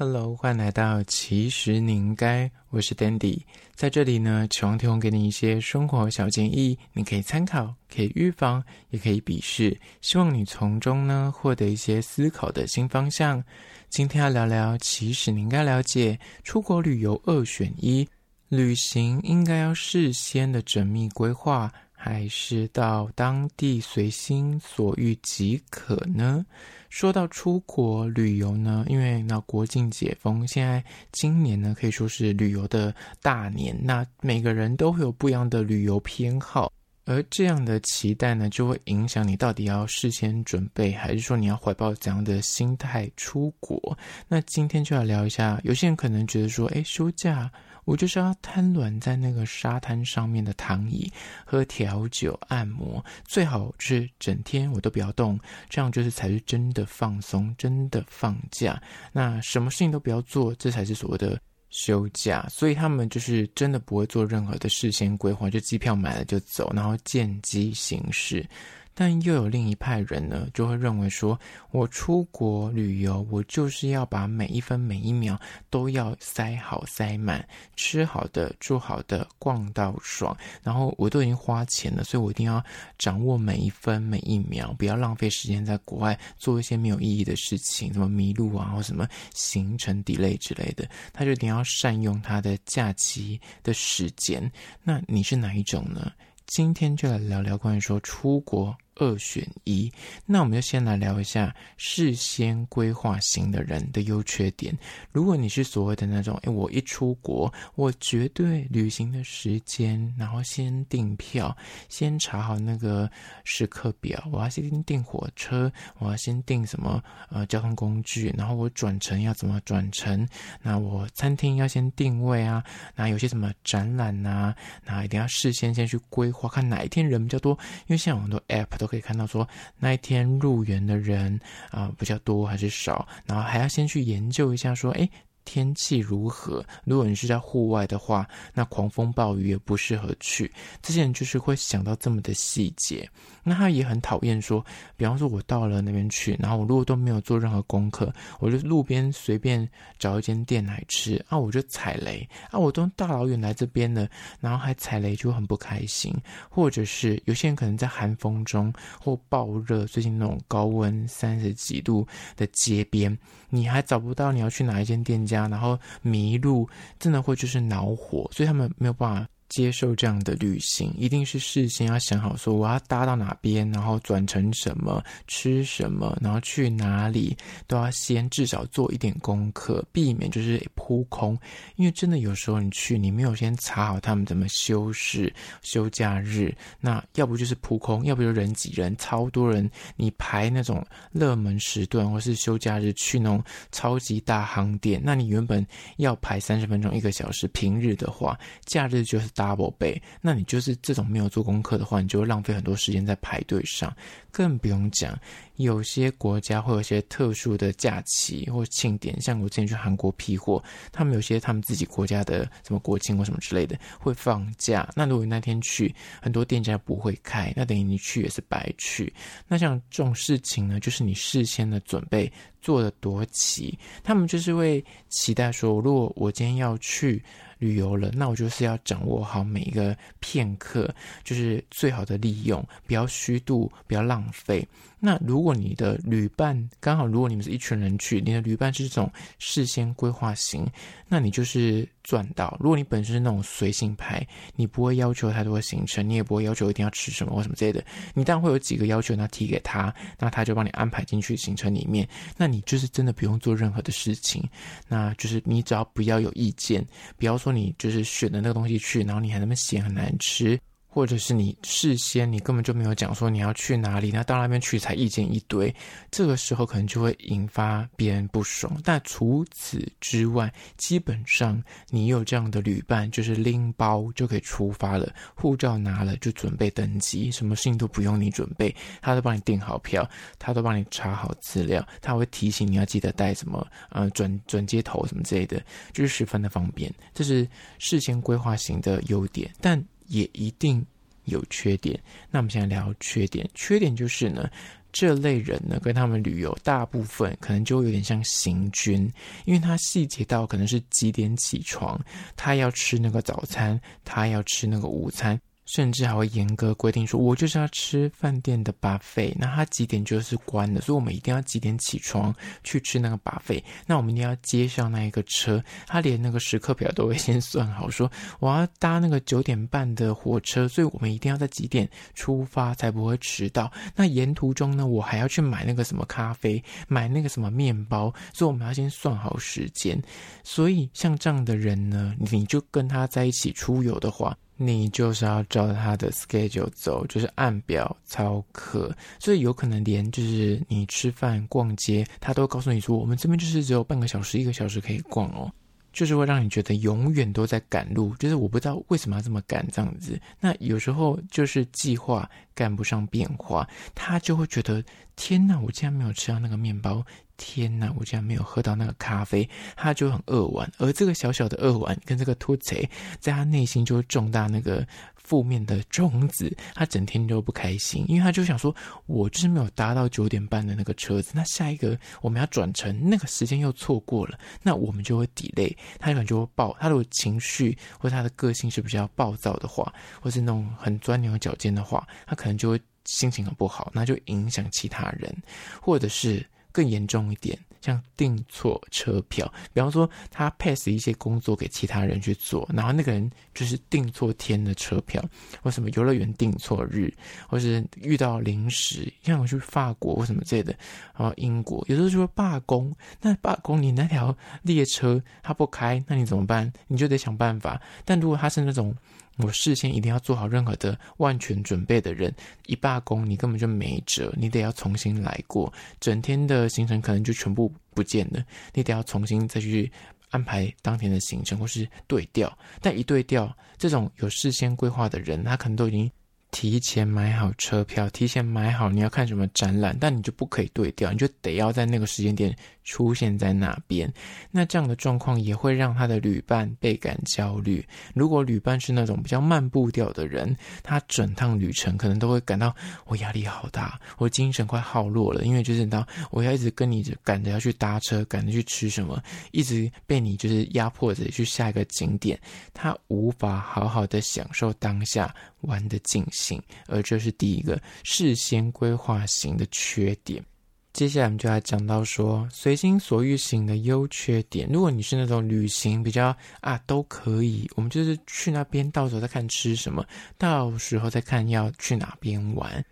Hello，欢迎来到其实你应该，我是 Dandy，在这里呢，期望提供给你一些生活小建议，你可以参考，可以预防，也可以鄙视，希望你从中呢获得一些思考的新方向。今天要聊聊，其实你应该了解，出国旅游二选一，旅行应该要事先的缜密规划，还是到当地随心所欲即可呢？说到出国旅游呢，因为那国境解封，现在今年呢可以说是旅游的大年，那每个人都会有不一样的旅游偏好，而这样的期待呢，就会影响你到底要事先准备，还是说你要怀抱怎样的心态出国？那今天就要聊一下，有些人可能觉得说，哎，休假。我就是要瘫软在那个沙滩上面的躺椅，喝调酒、按摩，最好是整天我都不要动，这样就是才是真的放松，真的放假。那什么事情都不要做，这才是所谓的休假。所以他们就是真的不会做任何的事先规划，就机票买了就走，然后见机行事。但又有另一派人呢，就会认为说，我出国旅游，我就是要把每一分每一秒都要塞好塞满，吃好的，住好的，逛到爽。然后我都已经花钱了，所以我一定要掌握每一分每一秒，不要浪费时间在国外做一些没有意义的事情，什么迷路啊，或什么行程 delay 之类的。他就一定要善用他的假期的时间。那你是哪一种呢？今天就来聊聊关于说出国。二选一，那我们就先来聊一下事先规划型的人的优缺点。如果你是所谓的那种，诶，我一出国，我绝对旅行的时间，然后先订票，先查好那个时刻表，我要先订火车，我要先订什么呃交通工具，然后我转乘要怎么转乘，那我餐厅要先定位啊，那有些什么展览啊，那一定要事先先去规划，看哪一天人比较多，因为现在有很多 app 都。可以看到说那一天入园的人啊、比较多还是少，然后还要先去研究一下说，哎。天气如何？如果你是在户外的话，那狂风暴雨也不适合去。这些人就是会想到这么的细节。那他也很讨厌说，比方说我到了那边去，然后我如果都没有做任何功课，我就路边随便找一间店来吃啊，我就踩雷啊，我都大老远来这边了，然后还踩雷就很不开心。或者是有些人可能在寒风中或暴热，最近那种高温三十几度的街边，你还找不到你要去哪一间店家。然后迷路，真的会就是恼火，所以他们没有办法。接受这样的旅行，一定是事先要想好，说我要搭到哪边，然后转乘什么，吃什么，然后去哪里，都要先至少做一点功课，避免就是扑空。因为真的有时候你去，你没有先查好他们怎么休市、休假日，那要不就是扑空，要不就人挤人，超多人。你排那种热门时段或是休假日去那种超级大航店，那你原本要排三十分钟、一个小时，平日的话，假日就是。Double 倍，那你就是这种没有做功课的话，你就会浪费很多时间在排队上。更不用讲，有些国家会有些特殊的假期或庆典，像我之前去韩国批货，他们有些他们自己国家的什么国庆或什么之类的会放假。那如果你那天去，很多店家不会开，那等于你去也是白去。那像这种事情呢，就是你事先的准备做得多齐，他们就是会期待说，如果我今天要去。旅游了，那我就是要掌握好每一个片刻，就是最好的利用，不要虚度，不要浪费。那如果你的旅伴刚好，如果你们是一群人去，你的旅伴是这种事先规划型，那你就是赚到。如果你本身是那种随性派，你不会要求太多行程，你也不会要求一定要吃什么或什么之类的，你当然会有几个要求，那提给他，那他就帮你安排进去行程里面。那你就是真的不用做任何的事情，那就是你只要不要有意见，不要说你就是选的那个东西去，然后你还那么咸很难吃。或者是你事先你根本就没有讲说你要去哪里，那到那边去才意见一堆，这个时候可能就会引发别人不爽。但除此之外，基本上你有这样的旅伴，就是拎包就可以出发了，护照拿了就准备登机，什么事情都不用你准备，他都帮你订好票，他都帮你查好资料，他会提醒你要记得带什么，呃，转转接头什么之类的，就是十分的方便。这是事先规划型的优点，但。也一定有缺点。那我们现在聊缺点，缺点就是呢，这类人呢，跟他们旅游大部分可能就有点像行军，因为他细节到可能是几点起床，他要吃那个早餐，他要吃那个午餐。甚至还会严格规定说，我就是要吃饭店的巴菲那他几点就是关的，所以我们一定要几点起床去吃那个巴菲。那我们一定要接上那一个车，他连那个时刻表都会先算好，说我要搭那个九点半的火车，所以我们一定要在几点出发才不会迟到。那沿途中呢，我还要去买那个什么咖啡，买那个什么面包，所以我们要先算好时间。所以像这样的人呢，你就跟他在一起出游的话。你就是要照他的 schedule 走，就是按表操课，所以有可能连就是你吃饭、逛街，他都告诉你说，我们这边就是只有半个小时、一个小时可以逛哦，就是会让你觉得永远都在赶路，就是我不知道为什么要这么赶这样子。那有时候就是计划赶不上变化，他就会觉得天哪，我竟然没有吃到那个面包。天呐，我竟然没有喝到那个咖啡，他就很扼腕。而这个小小的扼腕跟这个凸槌，在他内心就会种大那个负面的种子，他整天都不开心，因为他就想说，我就是没有搭到九点半的那个车子，那下一个我们要转乘，那个时间又错过了，那我们就会 delay，他可能就会爆，他的情绪或他的个性是比较暴躁的话，或是那种很钻牛角尖的话，他可能就会心情很不好，那就影响其他人，或者是。更严重一点，像订错车票，比方说他 pass 一些工作给其他人去做，然后那个人就是订错天的车票，或什么游乐园订错日，或是遇到临时，像我去法国或什么之类的，然后英国有时候就会罢工，那罢工你那条列车它不开，那你怎么办？你就得想办法。但如果他是那种。我事先一定要做好任何的万全准备的人，一罢工你根本就没辙，你得要重新来过，整天的行程可能就全部不见了，你得要重新再去安排当天的行程或是对调，但一对调，这种有事先规划的人，他可能都已经。提前买好车票，提前买好你要看什么展览，但你就不可以对调，你就得要在那个时间点出现在那边。那这样的状况也会让他的旅伴倍感焦虑。如果旅伴是那种比较慢步调的人，他整趟旅程可能都会感到我压力好大，我精神快耗弱了，因为就是到我要一直跟你赶着要去搭车，赶着去吃什么，一直被你就是压迫着去下一个景点，他无法好好的享受当下。玩的尽兴，而这是第一个事先规划型的缺点。接下来我们就来讲到说随心所欲型的优缺点。如果你是那种旅行比较啊都可以，我们就是去那边，到时候再看吃什么，到时候再看要去哪边玩。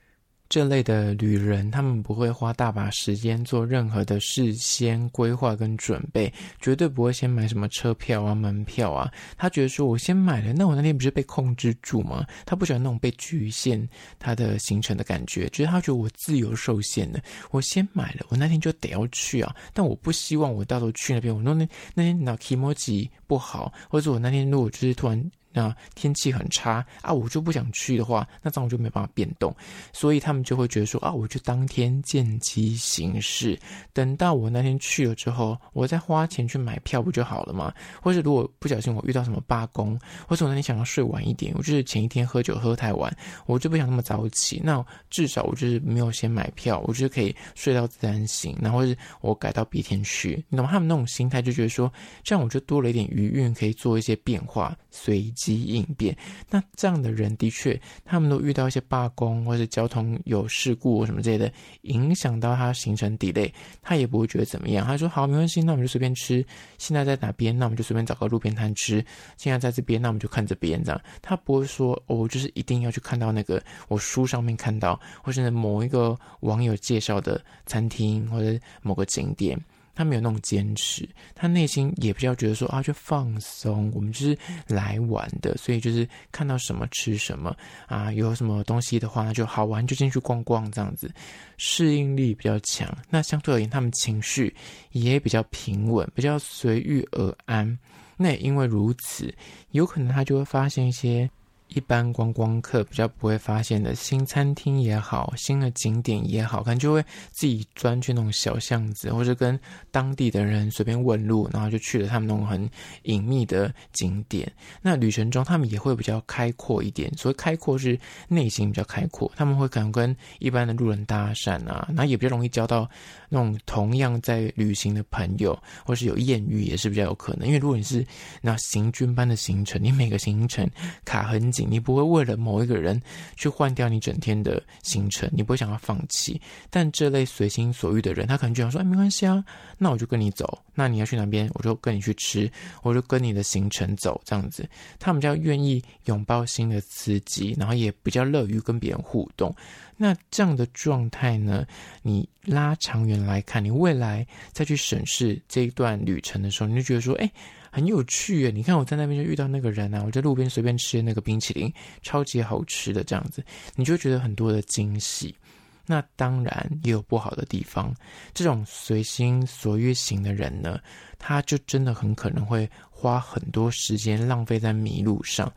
这类的旅人，他们不会花大把时间做任何的事先规划跟准备，绝对不会先买什么车票啊、门票啊。他觉得说，我先买了，那我那天不是被控制住吗？他不喜欢那种被局限他的行程的感觉，就是他觉得我自由受限了。我先买了，我那天就得要去啊，但我不希望我到时候去那边，我那那那天脑 kimochi 不好，或者我那天如果就是突然。那天气很差啊，我就不想去的话，那这样我就没办法变动，所以他们就会觉得说啊，我就当天见机行事，等到我那天去了之后，我再花钱去买票不就好了吗？或是如果不小心我遇到什么罢工，或者我那天想要睡晚一点，我就是前一天喝酒喝太晚，我就不想那么早起，那至少我就是没有先买票，我就是可以睡到自然醒，然后是我改到别天去，你懂吗？他们那种心态就觉得说，这样我就多了一点余韵，可以做一些变化，随机。及应变，那这样的人的确，他们都遇到一些罢工或者交通有事故什么之类的，影响到他行程 delay，他也不会觉得怎么样。他说：“好，没关系，那我们就随便吃。现在在哪边？那我们就随便找个路边摊吃。现在在这边，那我们就看这边。这样，他不会说哦，就是一定要去看到那个我书上面看到，或是某一个网友介绍的餐厅或者某个景点。”他没有那种坚持，他内心也比较觉得说啊，就放松，我们就是来玩的，所以就是看到什么吃什么啊，有什么东西的话，那就好玩就进去逛逛这样子，适应力比较强。那相对而言，他们情绪也比较平稳，比较随遇而安。那也因为如此，有可能他就会发现一些一般观光客比较不会发现的新餐厅也好，新的景点也好，可能就会自己钻去那种小巷子，或者跟当地的人随便问路，然后就去了他们那种很隐秘的景点。那旅程中，他们也会比较开阔一点。所谓开阔，是内心比较开阔，他们会可能跟一般的路人搭讪啊，那也比较容易交到那种同样在旅行的朋友，或是有艳遇也是比较有可能。因为如果你是那行军般的行程，你每个行程卡很。你不会为了某一个人去换掉你整天的行程，你不会想要放弃。但这类随心所欲的人，他可能就想说：“哎，没关系啊，那我就跟你走。那你要去哪边，我就跟你去吃，我就跟你的行程走。”这样子，他们比较愿意拥抱新的刺激，然后也比较乐于跟别人互动。那这样的状态呢，你拉长远来看，你未来再去审视这一段旅程的时候，你就觉得说：“哎。”很有趣耶！你看我在那边就遇到那个人啊，我在路边随便吃那个冰淇淋，超级好吃的这样子，你就觉得很多的惊喜。那当然也有不好的地方，这种随心所欲型的人呢，他就真的很可能会花很多时间浪费在迷路上。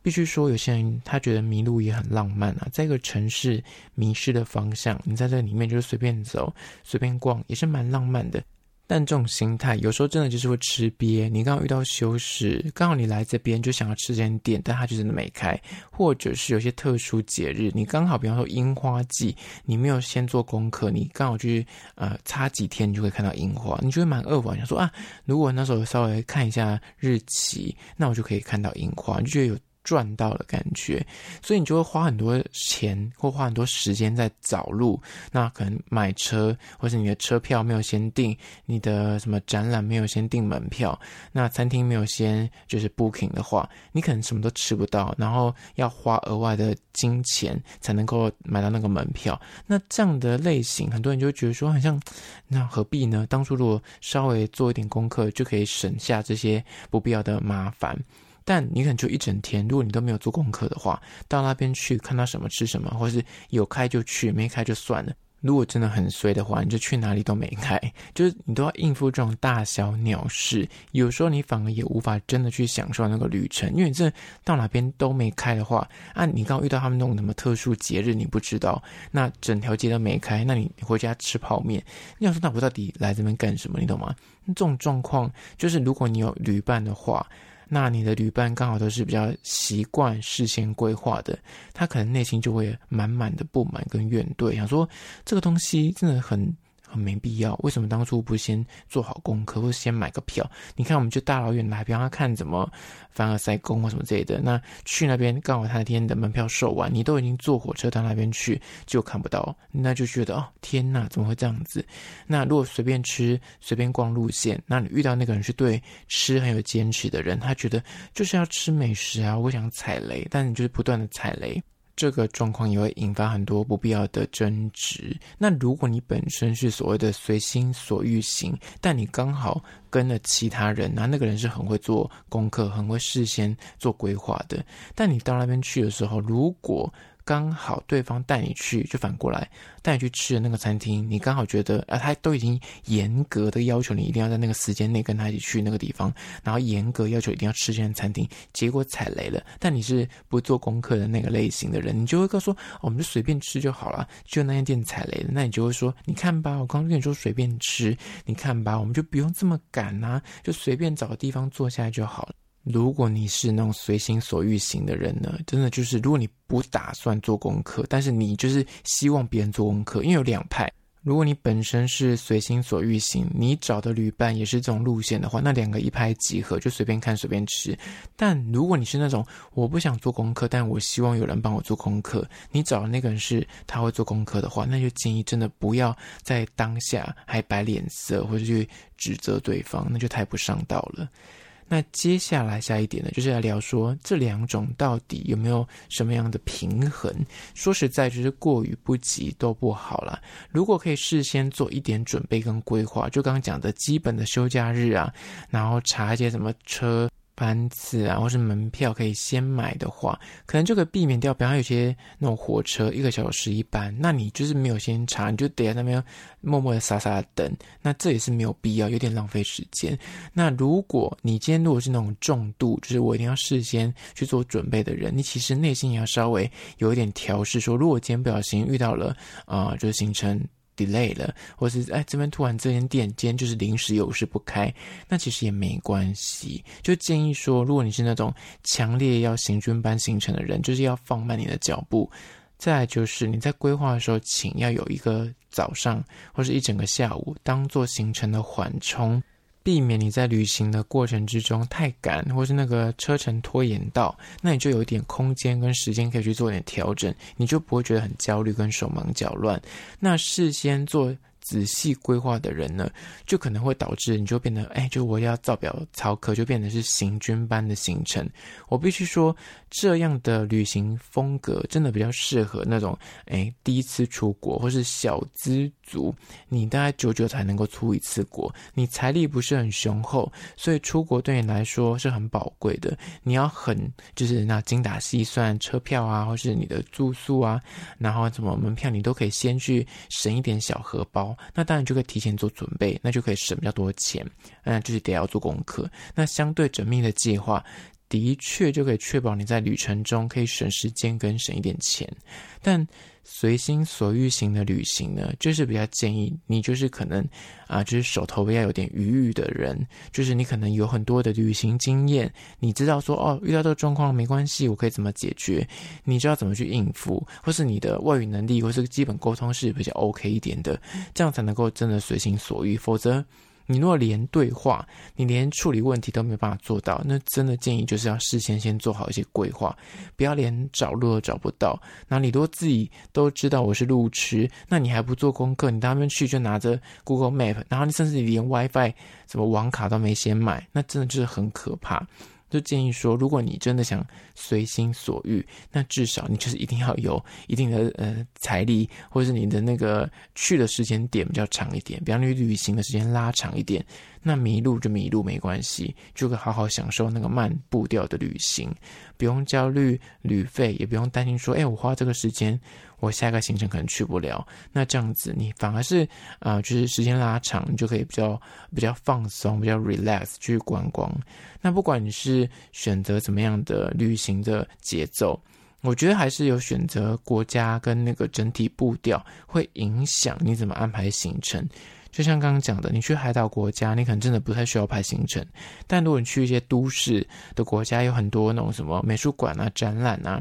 必须说，有些人他觉得迷路也很浪漫啊，在一个城市迷失的方向，你在这里面就是随便走、随便逛，也是蛮浪漫的。但这种心态有时候真的就是会吃瘪。你刚好遇到休市，刚好你来这边就想要吃间店，但它就真的没开，或者是有些特殊节日，你刚好比方说樱花季，你没有先做功课，你刚好去呃差几天你就会看到樱花，你就会蛮扼腕，想说啊，如果那时候稍微看一下日期，那我就可以看到樱花，你就觉得有。赚到的感觉，所以你就会花很多钱或花很多时间在找路。那可能买车，或是你的车票没有先订，你的什么展览没有先订门票，那餐厅没有先就是 booking 的话，你可能什么都吃不到，然后要花额外的金钱才能够买到那个门票。那这样的类型，很多人就觉得说，好像那何必呢？当初如果稍微做一点功课，就可以省下这些不必要的麻烦。但你可能就一整天，如果你都没有做功课的话，到那边去看到什么吃什么，或是有开就去，没开就算了。如果真的很衰的话，你就去哪里都没开，就是你都要应付这种大小鸟事。有时候你反而也无法真的去享受那个旅程，因为你这到哪边都没开的话，啊，你刚遇到他们那种什么特殊节日，你不知道，那整条街都没开，那你回家吃泡面，你想说那我到底来这边干什么？你懂吗？这种状况就是如果你有旅伴的话。那你的旅伴刚好都是比较习惯事先规划的，他可能内心就会满满的不满跟怨怼，想说这个东西真的很。没必要，为什么当初不先做好功课，或先买个票？你看，我们就大老远来，比方他看怎么凡尔赛宫或什么之类的。那去那边刚好他那天的门票售完，你都已经坐火车到那边去，就看不到，那就觉得哦，天哪，怎么会这样子？那如果随便吃、随便逛路线，那你遇到那个人是对吃很有坚持的人，他觉得就是要吃美食啊，我想踩雷，但你就是不断的踩雷。这个状况也会引发很多不必要的争执。那如果你本身是所谓的随心所欲型，但你刚好跟了其他人，那那个人是很会做功课、很会事先做规划的，但你到那边去的时候，如果刚好对方带你去，就反过来带你去吃的那个餐厅，你刚好觉得啊，他都已经严格的要求你一定要在那个时间内跟他一起去那个地方，然后严格要求一定要吃这间餐厅，结果踩雷了。但你是不做功课的那个类型的人，你就会告诉说，我们就随便吃就好了。就那间店踩雷了，那你就会说，你看吧，我刚跟你说随便吃，你看吧，我们就不用这么赶啊，就随便找个地方坐下来就好了。如果你是那种随心所欲型的人呢，真的就是，如果你不打算做功课，但是你就是希望别人做功课，因为有两派。如果你本身是随心所欲型，你找的旅伴也是这种路线的话，那两个一拍即合，就随便看随便吃。但如果你是那种我不想做功课，但我希望有人帮我做功课，你找的那个人是他会做功课的话，那就建议真的不要在当下还摆脸色或者去指责对方，那就太不上道了。那接下来下一点呢，就是来聊说这两种到底有没有什么样的平衡？说实在，就是过于不及都不好了。如果可以事先做一点准备跟规划，就刚刚讲的基本的休假日啊，然后查一些什么车班次啊，或是门票可以先买的话，可能就可以避免掉。比方有些那种火车一个小时一班，那你就是没有先查，你就得在那边默默的傻傻的等，那这也是没有必要，有点浪费时间。那如果你今天如果是那种重度，就是我一定要事先去做准备的人，你其实内心也要稍微有一点调试，说如果今天不小心遇到了啊、就是行程。Delay 了，或是哎，这边突然这间店今天就是临时有事不开，那其实也没关系。就建议说，如果你是那种强烈要行军般行程的人，就是要放慢你的脚步。再就是你在规划的时候，请要有一个早上或是一整个下午当做行程的缓冲。避免你在旅行的过程之中太赶，或是那个车程拖延到，那你就有一点空间跟时间可以去做点调整，你就不会觉得很焦虑跟手忙脚乱。那事先做。仔细规划的人呢，就可能会导致你就变得，哎，就我要照表操课，就变得是行军般的行程。我必须说，这样的旅行风格真的比较适合那种，哎，第一次出国或是小资足，你大概久久才能够出一次国，你财力不是很雄厚，所以出国对你来说是很宝贵的。你要很就是那精打细算车票啊，或是你的住宿啊，然后什么门票，你都可以先去省一点小荷包。那当然就可以提前做准备，那就可以省比较多钱。嗯，就是得要做功课。那相对缜密的计划，的确就可以确保你在旅程中可以省时间跟省一点钱。但随心所欲型的旅行呢，就是比较建议你，就是可能啊，就是手头比较有点余裕的人，就是你可能有很多的旅行经验，你知道说哦，遇到这个状况没关系，我可以怎么解决？你知道怎么去应付，或是你的外语能力或是基本沟通是比较 OK 一点的，这样才能够真的随心所欲，否则。你若连对话，你连处理问题都没办法做到，那真的建议就是要事先先做好一些规划，不要连找路都找不到。那你都自己都知道我是路痴，那你还不做功课，你到那边去就拿着 Google Map，然后你甚至连 WiFi 什么网卡都没先买，那真的就是很可怕。就建议说，如果你真的想随心所欲，那至少你就是一定要有一定的呃财力，或者是你的那个去的时间点比较长一点，比方你旅行的时间拉长一点。那迷路就迷路没关系，就可好好享受那个慢步调的旅行，不用焦虑旅费，也不用担心说，哎，我花这个时间，我下一个行程可能去不了。那这样子，你反而是啊、就是时间拉长，你就可以比较比较放松，比较 relax 去观光。那不管你是选择怎么样的旅行的节奏，我觉得还是有选择国家跟那个整体步调会影响你怎么安排行程。就像刚刚讲的，你去海岛国家，你可能真的不太需要排行程。但如果你去一些都市的国家，有很多那种什么美术馆啊、展览啊，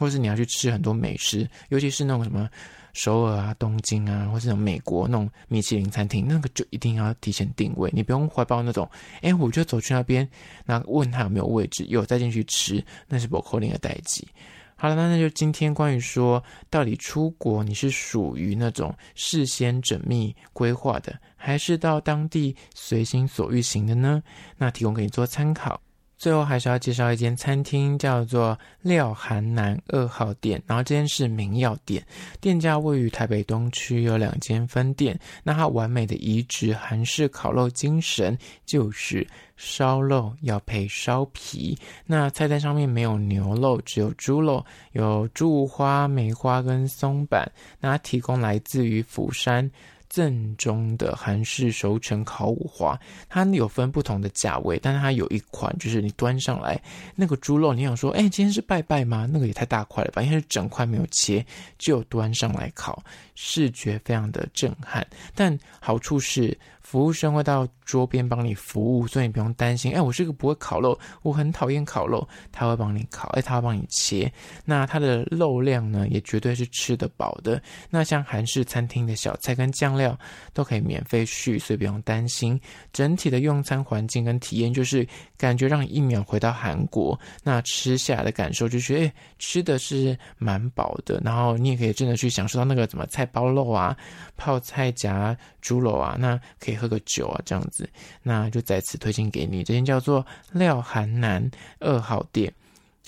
或是你要去吃很多美食，尤其是那种什么首尔啊、东京啊，或是那种美国那种米其林餐厅，那个就一定要提前定位。你不用怀抱那种，哎，我就走去那边，那问他有没有位置，有再进去吃，那是不可能的代际。好了，那那就今天关于说，到底出国你是属于那种事先缜密规划的，还是到当地随心所欲行的呢？那提供给你做参考。最后还是要介绍一间餐厅，叫做廖韩南二号店。然后这间是名药店，店家位于台北东区，有两间分店。那它完美的移植韩式烤肉精神，就是烧肉要配烧皮。那菜单上面没有牛肉，只有猪肉，有猪五花、梅花跟松板。那它提供来自于釜山。正宗的韩式熟成烤五花，它有分不同的价位，但是它有一款就是你端上来那个猪肉，你想说，哎，今天是拜拜吗？那个也太大块了吧，应该是整块没有切就端上来烤，视觉非常的震撼。但好处是。服务生会到桌边帮你服务，所以你不用担心。哎，我是个不会烤肉，我很讨厌烤肉，他会帮你烤，哎，他会帮你切。那它的肉量呢，也绝对是吃得饱的。那像韩式餐厅的小菜跟酱料都可以免费续，所以不用担心。整体的用餐环境跟体验，就是感觉让你一秒回到韩国。那吃下来的感受就是，哎，吃的是蛮饱的。然后你也可以真的去享受到那个什么菜包肉啊、泡菜夹猪肉啊，那可以。喝个酒啊，这样子，那就再次推荐给你。这间叫做廖韩南二号店。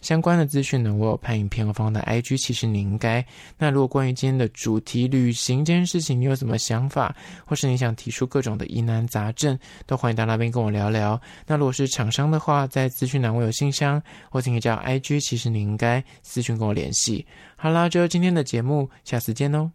相关的资讯呢，我有拍影片和放在 IG。其实你应该。那如果关于今天的主题旅行这件事情，你有什么想法，或是你想提出各种的疑难杂症，都欢迎到那边跟我聊聊。那如果是厂商的话，在资讯栏我有信箱，或者可以叫 IG。其实你应该私讯跟我联系。好啦，就今天的节目，下次见哦。